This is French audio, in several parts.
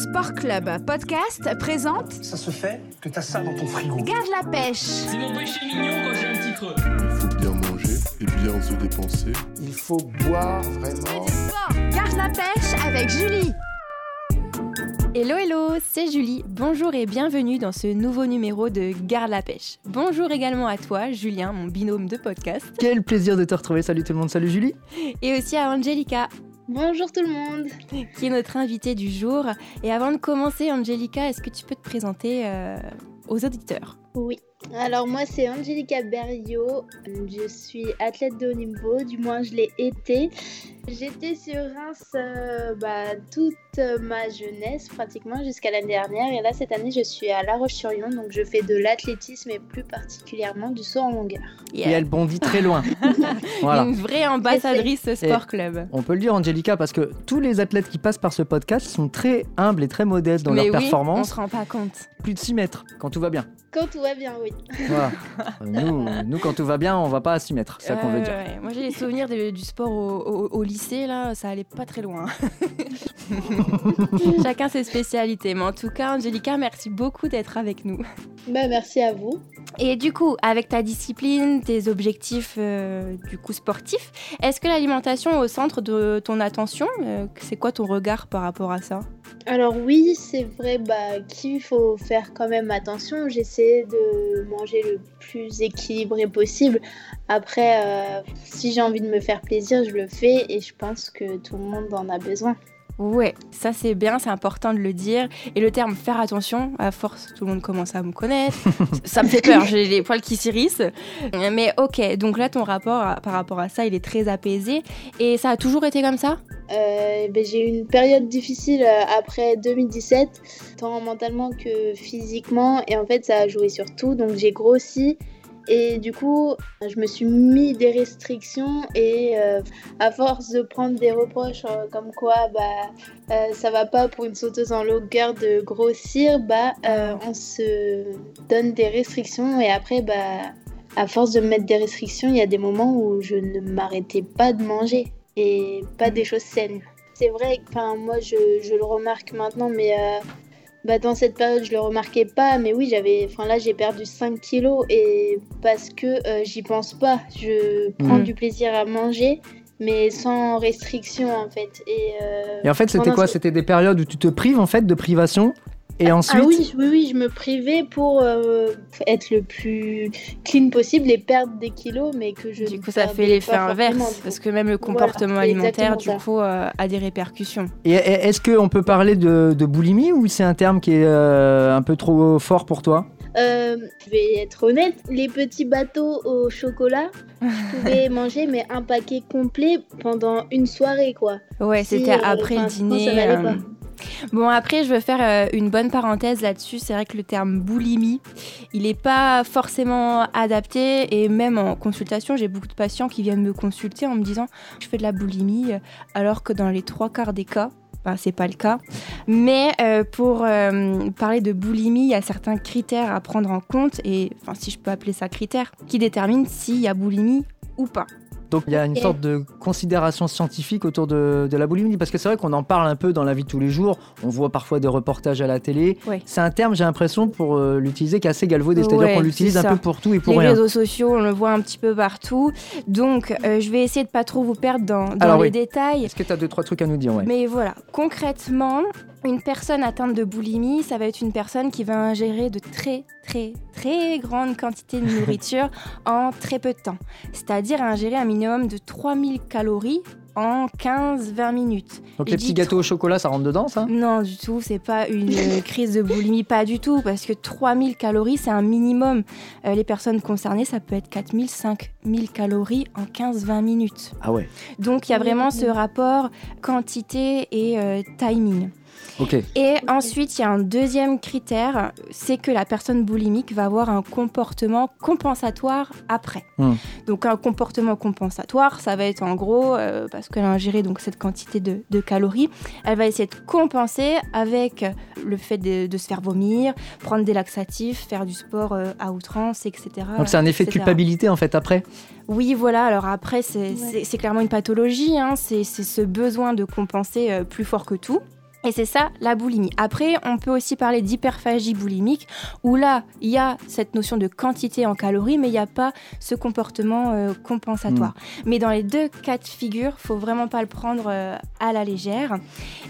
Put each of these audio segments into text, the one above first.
Sport Club Podcast présente Ça se fait que t'as ça dans ton frigo. Garde la pêche. C'est mon péché mignon quand j'ai un petit creux. Il faut bien manger et bien se dépenser. Il faut boire vraiment. Garde la pêche avec Julie. Hello hello, c'est Julie. Bonjour et bienvenue dans ce nouveau numéro de Garde la pêche. Bonjour également à toi, Julien, mon binôme de podcast, Quel plaisir de te retrouver. Salut tout le monde. Salut Julie. et aussi à Angelica, Bonjour tout le monde. qui est notre invitée du jour. Et avant de commencer, Angelica, est-ce que tu peux te présenter euh, aux auditeurs? Oui. Alors moi c'est Angelica Berriot. Je suis athlète de haut niveau, du moins je l'ai été. J'étais sur Reims euh, bah, toute ma jeunesse pratiquement jusqu'à l'année dernière et là cette année je suis à La Roche-sur-Yon donc je fais de l'athlétisme et plus particulièrement du saut en longueur. Et elle bondit très loin. voilà. Une vraie ambassadrice sport club. On peut le dire, Angelica, parce que tous les athlètes qui passent par ce podcast sont très humbles et très modestes dans Mais leur oui, on performance. se rend pas compte. Plus de 6 mètres quand tout va bien. Quand tout va bien, oui. Voilà. nous, nous, quand tout va bien, on va pas 6 mètres. C'est ça qu'on veut Euh, dire. ouais. Moi j'ai les souvenirs de- du sport au, au- au lycée, là, ça allait pas très loin. Chacun ses spécialités. Mais en tout cas, Angelica, merci beaucoup d'être avec nous. Bah merci à vous. Et du coup, avec ta discipline, tes objectifs euh, du coup sportifs, est-ce que l'alimentation est au centre de ton attention? Euh, C'est quoi ton regard par rapport à ça? Alors oui, c'est vrai bah, qu'il faut faire quand même attention. J'essaie de manger le plus équilibré possible. Après, euh, si j'ai envie de me faire plaisir, je le fais et je pense que tout le monde en a besoin. Ouais, ça c'est bien, c'est important de le dire. Et le terme faire attention, à force, tout le monde commence à me connaître. ça me fait peur, j'ai les poils qui s'irissent. Mais ok, donc là ton rapport à- par rapport à ça, il est très apaisé. Et ça a toujours été comme ça? Euh, ben, j'ai eu une période difficile euh, après 2017, tant mentalement que physiquement, et en fait ça a joué sur tout, donc j'ai grossi. Et du coup, je me suis mis des restrictions et euh, à force de prendre des reproches euh, comme quoi bah, euh, ça va pas pour une sauteuse en longueur de grossir, bah, on se donne des restrictions et après, bah, à force de me mettre des restrictions, il y a des moments où je ne m'arrêtais pas de manger et pas des choses saines. C'est vrai, enfin moi je, je le remarque maintenant, mais bah, dans cette période je le remarquais pas, mais oui j'avais, enfin là j'ai perdu 5 kilos et parce que euh, j'y pense pas, je prends du plaisir à manger, mais sans restriction en fait. Et, euh, Et en fait, c'était quoi? C'était des périodes où tu te prives en fait de privation? Et ensuite. Ah oui, oui, oui, je me privais pour euh, être le plus clean possible et perdre des kilos, mais que je Du coup, ça fait l'effet inverse. Parce que même le comportement alimentaire, du ça. coup, euh, a des répercussions. Et est-ce qu'on peut parler de, de boulimie ou c'est un terme qui est euh, un peu trop fort pour toi? Euh, je vais être honnête, les petits bateaux au chocolat, je pouvais manger mais un paquet complet pendant une soirée quoi. Ouais, Si, c'était euh, après le dîner. euh. Bon, après, je veux faire euh, une bonne parenthèse là-dessus. C'est vrai que le terme boulimie, il n'est pas forcément adapté. Et même en consultation, j'ai beaucoup de patients qui viennent me consulter en me disant je fais de la boulimie, euh, alors que dans les trois quarts des cas, ben, c'est pas le cas. Mais euh, pour parler de boulimie, il y a certains critères à prendre en compte, et enfin, si je peux appeler ça critères, qui déterminent s'il y a boulimie ou pas. Donc il y a une sorte de considération scientifique autour de, de la boulimie, parce que c'est vrai qu'on en parle un peu dans la vie de tous les jours, on voit parfois des reportages à la télé. C'est un terme, j'ai l'impression, pour euh, l'utiliser, qui est assez galvaudé, c'est-à-dire Ouais, qu'on l'utilise un peu pour tout et pour les rien. réseaux sociaux, on le voit un petit peu partout. Donc, euh, je vais essayer de pas trop vous perdre dans, dans Alors les oui. détails. Est-ce que tu as deux, trois trucs à nous dire ouais. Mais voilà, concrètement, une personne atteinte de boulimie, ça va être une personne qui va ingérer de très très très grandes quantités de nourriture en très peu de temps. C'est-à-dire ingérer un minimum de 3000 calories en 15-20 minutes. Donc je les petits gâteaux au chocolat, ça rentre dedans, ça? Non, du tout, c'est pas une crise de boulimie, pas du tout, parce que 3000 calories, c'est un minimum. Euh, les personnes concernées, ça peut être 4000, 5000 calories en 15-20 minutes. Ah ouais. Donc il y a vraiment ce rapport quantité et euh, timing. Et ensuite, il y a un deuxième critère, c'est que la personne boulimique va avoir un comportement compensatoire après. Hmm. Donc un comportement compensatoire, ça va être en gros, euh, parce qu'elle a ingéré donc cette quantité de, de calories, elle va essayer de compenser avec le fait de, de se faire vomir, prendre des laxatifs, faire du sport euh, à outrance, etc. Donc c'est un effet de culpabilité en fait après? Oui, voilà. Alors après, c'est Ouais. clairement une pathologie. hein. C'est c'est ce besoin de compenser euh, plus fort que tout. Et c'est ça la boulimie. Après, on peut aussi parler d'hyperphagie boulimique, où là, il y a cette notion de quantité en calories, mais il n'y a pas ce comportement euh, compensatoire. Mais dans les deux cas de figure, faut vraiment pas le prendre euh, à la légère.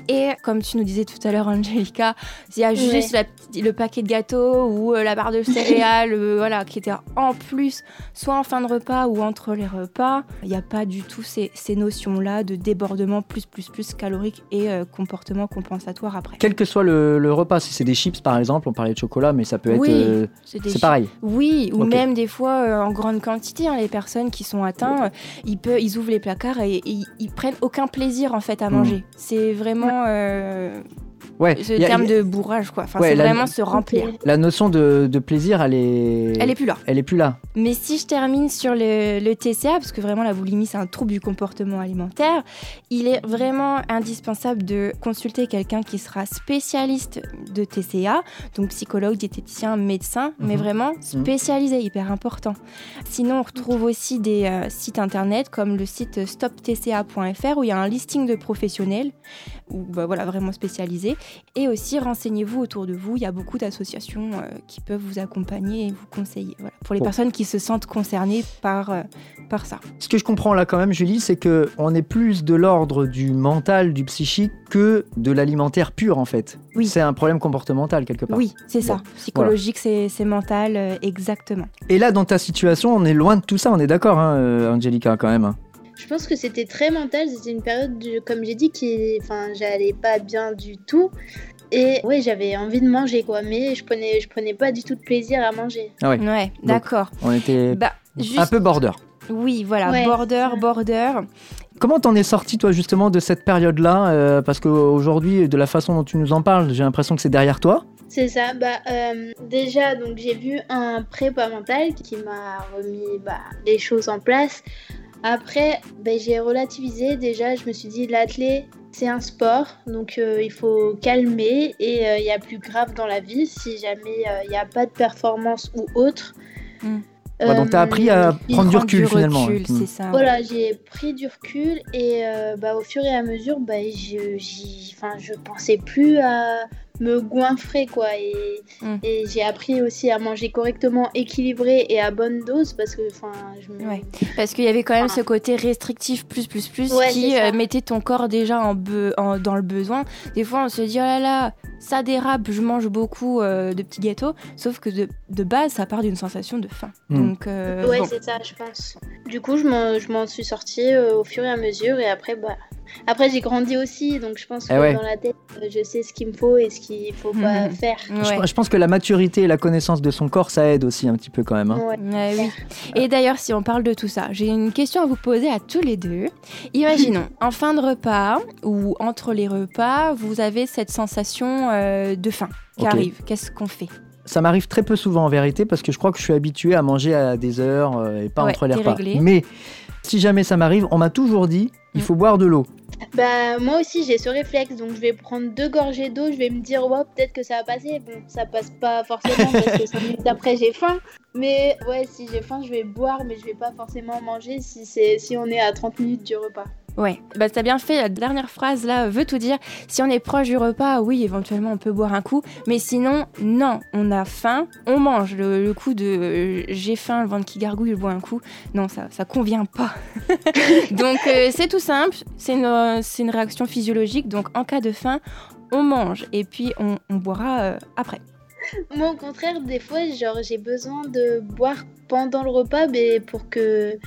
Et comme tu nous disais tout à l'heure, Angelica, il y a juste la le paquet de gâteaux ou euh, la barre de céréales, euh, voilà, qui était en plus, soit en fin de repas ou entre les repas. Il n'y a pas du tout ces, ces notions-là de débordement plus, plus, plus calorique et euh, comportement compensatoire après. Quel que soit le, le repas, si c'est des chips par exemple, on parlait de chocolat, mais ça peut être. Oui, euh, C'est pareil. Oui, ou même des fois euh, en grande quantité. hein, les personnes qui sont atteintes, euh, ils, peuvent, ils ouvrent les placards et, et ils, ils prennent aucun plaisir en fait à Mm. manger. C'est vraiment euh, Ouais. ce il y a- terme il y a- de bourrage quoi. Enfin, Ouais, c'est la- vraiment se remplir. La notion de, de plaisir, elle est. Elle est plus là. Elle est plus là. Mais si je termine sur le, le TCA, parce que vraiment la boulimie c'est un trouble du comportement alimentaire, il est vraiment indispensable de consulter quelqu'un qui sera spécialiste de TCA, donc psychologue, diététicien, médecin, mais Mhm. vraiment spécialisé, hyper important. Sinon, on retrouve aussi des euh, sites internet comme le site stoptca.fr où il y a un listing de professionnels, ou bah, voilà, vraiment spécialisés. Et aussi, renseignez-vous autour de vous. Il y a beaucoup d'associations euh, qui peuvent vous accompagner et vous conseiller. Voilà, pour les Bon. personnes qui se sentent concernées par, euh, par ça. Ce que je comprends là quand même, Julie, c'est que on est plus de l'ordre du mental, du psychique que de l'alimentaire pur en fait. Oui. C'est un problème comportemental quelque part. Oui, c'est ça. Psychologique, c'est c'est mental, euh, exactement. Et là, dans ta situation, on est loin de tout ça, on est d'accord, hein, Angelica, quand même. Je pense que c'était très mental. C'était une période, de- comme j'ai dit, qui, enfin, j'allais pas bien du tout. Et ouais, j'avais envie de manger quoi, mais je prenais, je prenais pas du tout de plaisir à manger. Ah ouais. Ouais, d'accord. On était Bah, un juste, peu border. oui, voilà, Ouais. border, border. Comment t'en es sorti toi justement de cette période-là euh, Parce qu'aujourd'hui, de la façon dont tu nous en parles, j'ai l'impression que c'est derrière toi. C'est ça. Bah euh, déjà, donc j'ai vu un prépa mental qui m'a remis bah, les choses en place. Après, bah, j'ai relativisé. Déjà, je me suis dit l'athlé, c'est un sport, donc euh, il faut calmer et euh, il y a plus grave dans la vie si jamais euh, il n'y a pas de performance ou autre. Mm. Ouais, donc t'as Euh, appris à prendre du recul finalement. recul, ouais. c'est ça. Voilà, j'ai pris du recul et euh, bah, au fur et à mesure, bah, je, je pensais plus à me goinfrer quoi. Et, Mm. et j'ai appris aussi à manger correctement, équilibré et à bonne dose parce que enfin, je me... Ouais. Parce qu'il y avait quand même ce côté restrictif plus plus plus Ouais, qui euh, mettait ton corps déjà en be- en- dans le besoin. Des fois on se dit oh là là ça dérape, je mange beaucoup euh, de petits gâteaux, sauf que de, de base ça part d'une sensation de faim. Mm. Donc euh, Ouais, bon. c'est ça, je pense. Du coup, je m'en, je m'en suis sortie euh, au fur et à mesure et après, bah. Après, j'ai grandi aussi, donc je pense que Eh ouais. dans la tête, euh, je sais ce qu'il me faut et ce qu'il faut pas Mhm. faire. Je- Ouais. Je, pense que la maturité et la connaissance de son corps, ça aide aussi un petit peu quand même. hein. Ouais, oui. Et d'ailleurs, si on parle de tout ça, j'ai une question à vous poser à tous les deux. Imaginons, en fin de repas ou entre les repas, vous avez cette sensation euh, de faim qui Ok. arrive. Qu'est-ce qu'on fait? Ça m'arrive très peu souvent en vérité parce que je crois que je suis habitué à manger à des heures euh, et pas Ouais, entre les repas. réglé. Mais si jamais ça m'arrive, on m'a toujours dit il Mm. faut boire de l'eau. Bah, moi aussi, j'ai ce réflexe, donc je vais prendre deux gorgées d'eau, je vais me dire, ouais, peut-être que ça va passer. Bon, ça passe pas forcément parce que 5 minutes après, j'ai faim. Mais ouais, si j'ai faim, je vais boire, mais je vais pas forcément manger si, c'est, si on est à 30 minutes du repas. Ouais, bah t'as bien fait, la dernière phrase là veut tout dire. Si on est proche du repas, oui, éventuellement on peut boire un coup, mais sinon, non, on a faim, on mange. Le, coup de euh, j'ai faim, le ventre qui gargouille, je bois un coup, non, ça, ça convient pas. donc euh, c'est tout simple, c'est une, euh, c'est une réaction physiologique, donc en cas de faim, on mange et puis on, on boira après. Moi, au contraire, des fois, genre, j'ai besoin de boire pendant le repas, mais pour que.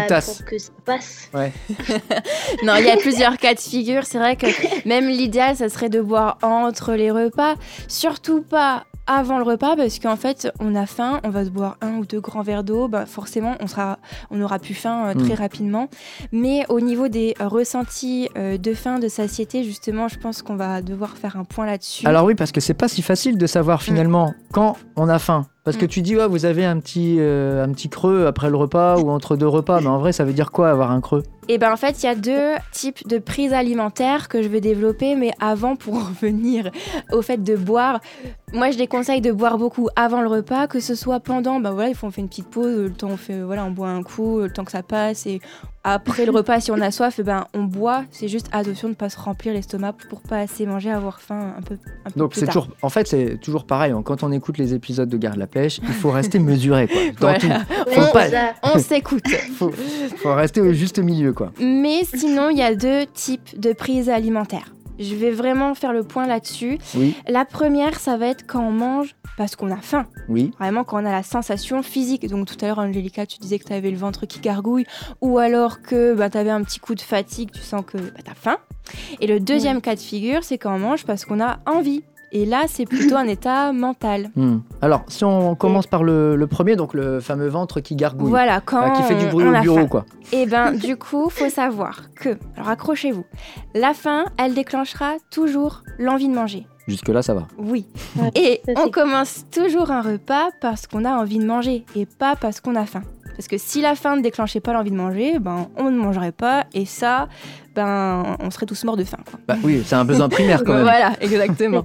Bah, tasses. pour que ça passe. Non, il y a plusieurs cas de figure. C'est vrai que même l'idéal, ça serait de boire entre les repas. Surtout pas avant le repas, parce qu'en fait, on a faim, on va se boire un ou deux grands verres d'eau. Bah, forcément, on, sera, on aura plus faim euh, très Mm. rapidement. Mais au niveau des euh, ressentis euh, de faim, de satiété, justement, je pense qu'on va devoir faire un point là-dessus. Alors oui, parce que c'est pas si facile de savoir finalement quand on a faim. Parce que Mm. tu dis, ouais, vous avez un petit, euh, un petit creux après le repas ou entre deux repas, mais en vrai, ça veut dire quoi avoir un creux? Et ben en fait, il y a deux types de prises alimentaires que je vais développer, mais avant, pour revenir au fait de boire, moi je déconseille de boire beaucoup avant le repas, que ce soit pendant, ben voilà, il faut on fait une petite pause, le temps on fait, voilà, on boit un coup, le temps que ça passe, et après le repas, si on a soif, eh ben on boit. C'est juste attention de ne pas se remplir l'estomac pour pas assez manger, avoir faim un peu. Un peu Donc c'est toujours, en fait, c'est toujours pareil. hein. Quand on écoute les épisodes de Garde la pêche, il faut rester mesuré, quoi. Dans Voilà. tout. Faut pas-. On s'écoute. Faut, faut rester au juste milieu, quoi. Mais sinon, il y a deux types de prises alimentaires. Je vais vraiment faire le point là-dessus. Oui, La première, ça va être quand on mange parce qu'on a faim. oui. Vraiment quand on a la sensation physique. Donc tout à l'heure, Angelica, tu disais que tu avais le ventre qui gargouille. Ou alors que bah, tu avais un petit coup de fatigue, tu sens que bah, tu as faim. Et le deuxième cas de figure, c'est quand on mange parce qu'on a envie. Et là, c'est plutôt un état mental. Hmm. Alors, si on commence par le, le premier, donc le fameux ventre qui gargouille, Voilà, quand Ah, qui fait du bruit on au bureau, faim. quoi. Et ben du coup, faut savoir que, alors accrochez-vous, la faim, elle déclenchera toujours l'envie de manger. Jusque-là, ça va. Oui. Et on commence toujours un repas parce qu'on a envie de manger et pas parce qu'on a faim. Parce que si la faim ne déclenchait pas l'envie de manger, ben on ne mangerait pas et ça, ben on serait tous morts de faim. Quoi. Bah oui, c'est un besoin primaire quand même. Voilà, exactement.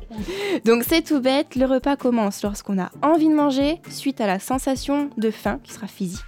Donc c'est tout bête, le repas commence lorsqu'on a envie de manger suite à la sensation de faim qui sera physique.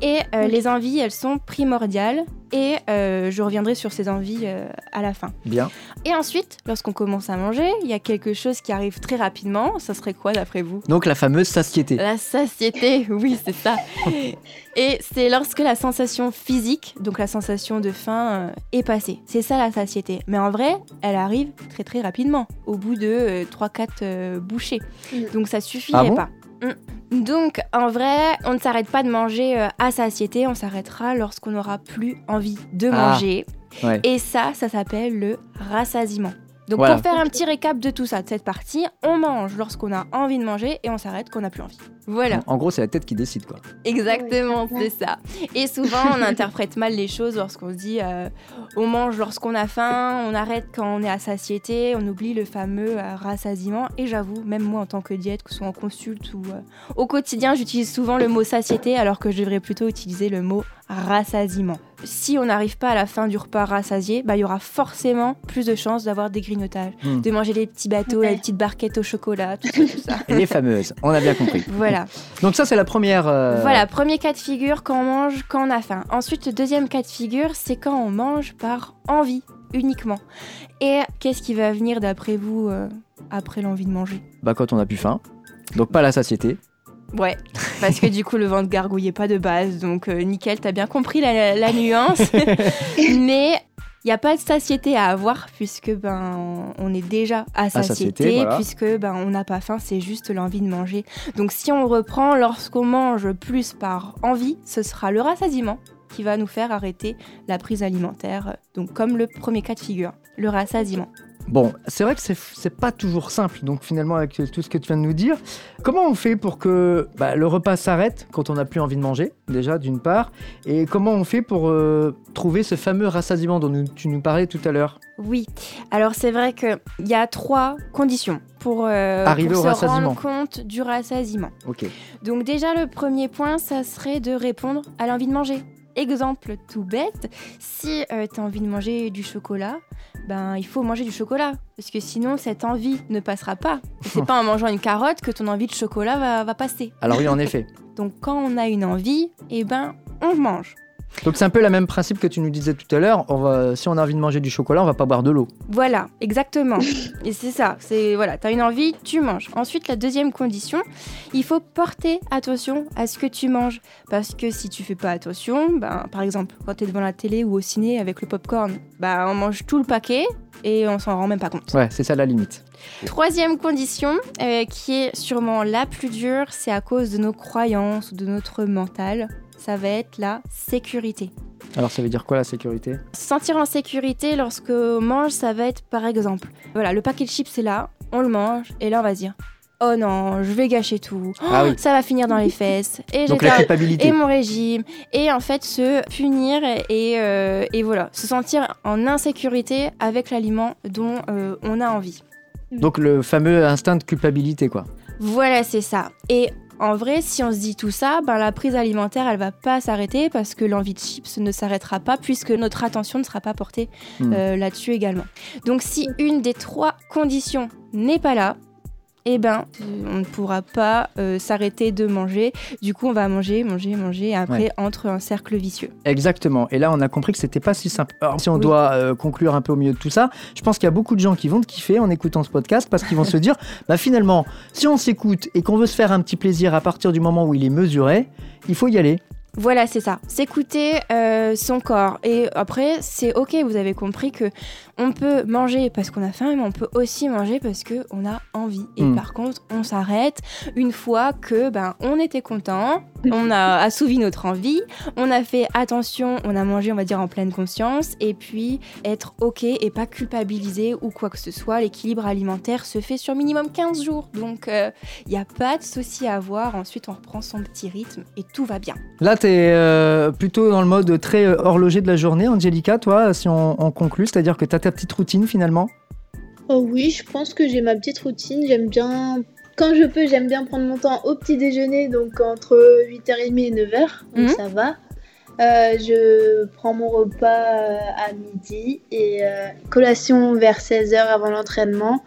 Et euh, les envies, elles sont primordiales et euh, je reviendrai sur ces envies euh, à la fin. Bien. Et ensuite, lorsqu'on commence à manger, il y a quelque chose qui arrive très rapidement. Ça serait quoi d'après vous? Donc la fameuse satiété. La satiété, oui, c'est ça. Et c'est lorsque la sensation physique, donc la sensation de faim, euh, est passée. C'est ça la satiété. Mais en vrai, elle arrive très très rapidement, au bout de 3-4 bouchées. Mm. Donc ça suffirait Ah bon? pas. Mm. Donc en vrai, on ne s'arrête pas de manger euh, à satiété, on s'arrêtera lorsqu'on n'aura plus envie de Ah. manger. Ouais. Et ça, ça s'appelle le rassasiement. Donc Voilà. pour faire un petit récap de tout ça, de cette partie, on mange lorsqu'on a envie de manger et on s'arrête quand on n'a plus envie. Voilà, En gros, c'est la tête qui décide, quoi. exactement, c'est ça. Et souvent, on interprète mal les choses lorsqu'on se dit euh, on mange lorsqu'on a faim, on arrête quand on est à satiété, on oublie le fameux euh, rassasiement. Et j'avoue, même moi en tant que diète, que ce soit en consulte ou euh, au quotidien, j'utilise souvent le mot satiété alors que je devrais plutôt utiliser le mot rassasiement. Si on n'arrive pas à la fin du repas rassasié, bah, il y aura forcément plus de chances d'avoir des grignotages, Hmm. de manger des petits bateaux, Ouais. les petites barquettes au chocolat, tout ça, tout ça. Les fameuses, on a bien compris. Voilà. Donc ça, c'est la première. euh, Voilà, premier cas de figure quand on mange quand on a faim. Ensuite, le deuxième cas de figure, c'est quand on mange par envie uniquement. Et qu'est-ce qui va venir d'après vous euh, après l'envie de manger? Bah quand on a plus faim. Donc pas la satiété. Ouais, parce que du coup le ventre gargouillait pas de base, donc euh, nickel, t'as bien compris la, la nuance. Mais il n'y a pas de satiété à avoir puisque ben on est déjà à satiété, satiété, voilà. puisque ben on n'a pas faim, c'est juste l'envie de manger. Donc si on reprend, lorsqu'on mange plus par envie, ce sera le rassasiement qui va nous faire arrêter la prise alimentaire. Donc comme le premier cas de figure, le rassasiement. Bon, c'est vrai que c'est- pas toujours simple, donc finalement avec tout ce que tu viens de nous dire, comment on fait pour que bah, le repas s'arrête quand on n'a plus envie de manger, déjà d'une part, et comment on fait pour euh, trouver ce fameux rassasiement dont nous- tu nous parlais tout à l'heure? Oui, alors c'est vrai qu'il y a trois conditions pour, euh, Arriver pour au se rendre compte du rassasiement. Ok. Donc déjà le premier point, ça serait de répondre à l'envie de manger. Exemple tout bête, si tu as envie de manger du chocolat, ben il faut manger du chocolat parce que sinon cette envie ne passera pas. C'est pas en mangeant une carotte que ton envie de chocolat va, va passer. Alors oui, en effet. Donc quand on a une envie, eh ben on mange. Donc c'est un peu le même principe que tu nous disais tout à l'heure. On va, si on a envie de manger du chocolat, on va pas boire de l'eau. Voilà, exactement. Et c'est ça, c'est voilà, t'as une envie, tu manges. Ensuite, la deuxième condition, il faut porter attention à ce que tu manges. Parce que si tu fais pas attention, ben, par exemple, quand t'es devant la télé ou au ciné avec le popcorn, ben, on mange tout le paquet et on s'en rend même pas compte. Ouais, c'est ça la limite. Troisième condition, euh, qui est sûrement la plus dure, c'est à cause de nos croyances ou de notre mental. Ça va être la sécurité. Alors ça veut dire quoi la sécurité? Se sentir en sécurité lorsque on mange, ça va être par exemple, voilà, le paquet de chips est là, on le mange, et là on va se dire, oh non, je vais gâcher tout, Ah oui. ça va finir dans les fesses, et j'ai Donc la culpabilité. et mon régime, et en fait se punir et, euh, et voilà, se sentir en insécurité avec l'aliment dont euh, on a envie. Donc le fameux instinct de culpabilité, quoi. Voilà, c'est ça. Et En vrai, si on se dit tout ça, ben, la prise alimentaire, elle va pas s'arrêter parce que l'envie de chips ne s'arrêtera pas puisque notre attention ne sera pas portée Hmm. euh, là-dessus également. Donc si une des trois conditions n'est pas là, eh ben, on ne pourra pas euh, s'arrêter de manger. Du coup, on va manger, manger, manger, et après, Ouais. entre un cercle vicieux. Exactement. Et là, on a compris que c'était pas si simple. Alors, si on Oui. doit euh, conclure un peu au milieu de tout ça, je pense qu'il y a beaucoup de gens qui vont te kiffer en écoutant ce podcast parce qu'ils vont se dire, bah finalement, si on s'écoute et qu'on veut se faire un petit plaisir à partir du moment où il est mesuré, il faut y aller. Voilà, c'est ça. S'écouter euh, son corps. Et après, c'est ok, vous avez compris que on peut manger parce qu'on a faim, mais on peut aussi manger parce qu'on a envie. Et Mm. par contre, on s'arrête une fois que ben on était content, on a assouvi notre envie, on a fait attention, on a mangé, on va dire, en pleine conscience, et puis être ok et pas culpabiliser ou quoi que ce soit. L'équilibre alimentaire se fait sur minimum 15 jours. Donc, il n'y a pas de souci à avoir. Ensuite, on reprend son petit rythme et tout va bien. Là, tu es plutôt dans le mode très euh, horloger de la journée, Angelica, toi, si on, on conclut, c'est-à-dire que tu as ta petite routine finalement? Oh oui, je pense que j'ai ma petite routine. J'aime bien, quand je peux, j'aime bien prendre mon temps au petit déjeuner, donc entre 8h30 et 9h, donc Mhm. ça va. Euh, je prends mon repas euh, à midi et euh, collation vers 16h avant l'entraînement.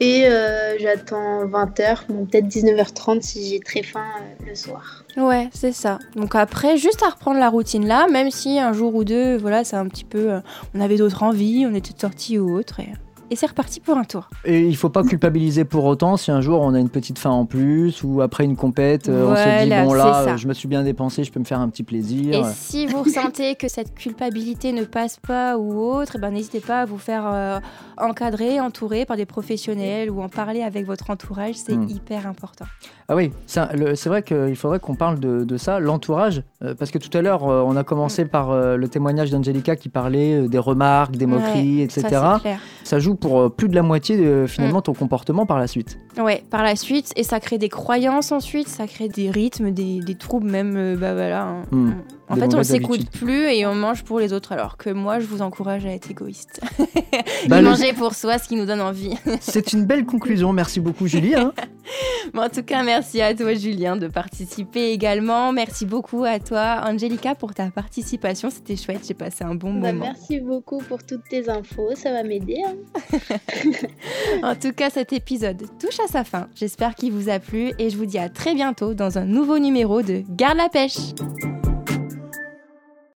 Et euh, j'attends 20h, bon, peut-être 19h30 si j'ai très faim le soir. Ouais, c'est ça. Donc après, juste à reprendre la routine là, même si un jour ou deux, voilà, c'est un petit peu, on avait d'autres envies, on était sortis ou autre, et, et c'est reparti pour un tour. Et il faut pas culpabiliser pour autant si un jour on a une petite faim en plus ou après une compète, euh, on se dit Voilà, bon là, ça. euh, je me suis bien dépensé, je peux me faire un petit plaisir. Et si vous ressentez que cette culpabilité ne passe pas ou autre, eh ben, n'hésitez pas à vous faire euh, encadrer, entourer par des professionnels ou en parler avec votre entourage, c'est Mm. hyper important. Ah oui, c'est vrai qu'il faudrait qu'on parle de, de ça, l'entourage, euh, parce que tout à l'heure euh, on a commencé par le témoignage d'Angelica qui parlait des remarques, des moqueries, etc. Ça joue pour euh, plus de la moitié de finalement ton comportement par la suite. Ouais, par la suite, et ça crée des croyances ensuite, ça crée des rythmes, des, des troubles même, euh, bah voilà. hein. Hmm. En Des fait, on s'écoute plus et on mange pour les autres, alors que moi, je vous encourage à être égoïste. Bah, Et le- manger pour soi, ce qui nous donne envie. C'est une belle conclusion, merci beaucoup Julie. hein. Bon, en tout cas, merci à toi, Julien, de participer également. Merci beaucoup à toi, Angelica, pour ta participation. C'était chouette, j'ai passé un bon Bah, moment. merci beaucoup pour toutes tes infos, ça va m'aider. hein. En tout cas, cet épisode touche à sa fin. J'espère qu'il vous a plu et je vous dis à très bientôt dans un nouveau numéro de Garde la pêche.